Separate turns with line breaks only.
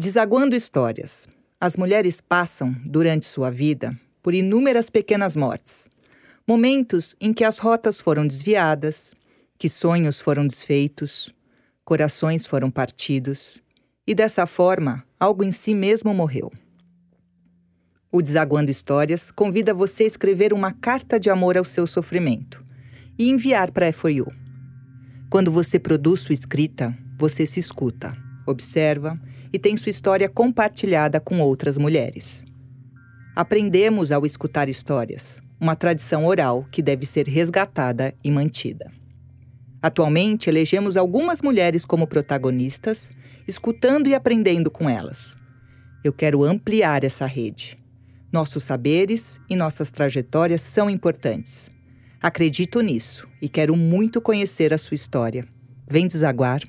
Desaguando histórias. As mulheres passam, durante sua vida, por inúmeras pequenas mortes. Momentos em que as rotas foram desviadas, que sonhos foram desfeitos, corações foram partidos, e dessa forma, algo em si mesmo morreu. O Desaguando Histórias convida você a escrever uma carta de amor ao seu sofrimento e enviar para a FOU. Quando você produz sua escrita, você se escuta, observa e tem sua história compartilhada com outras mulheres. Aprendemos ao escutar histórias, uma tradição oral que deve ser resgatada e mantida. Atualmente, elegemos algumas mulheres como protagonistas, escutando e aprendendo com elas. Eu quero ampliar essa rede. Nossos saberes e nossas trajetórias são importantes. Acredito nisso e quero muito conhecer a sua história. Vem desaguar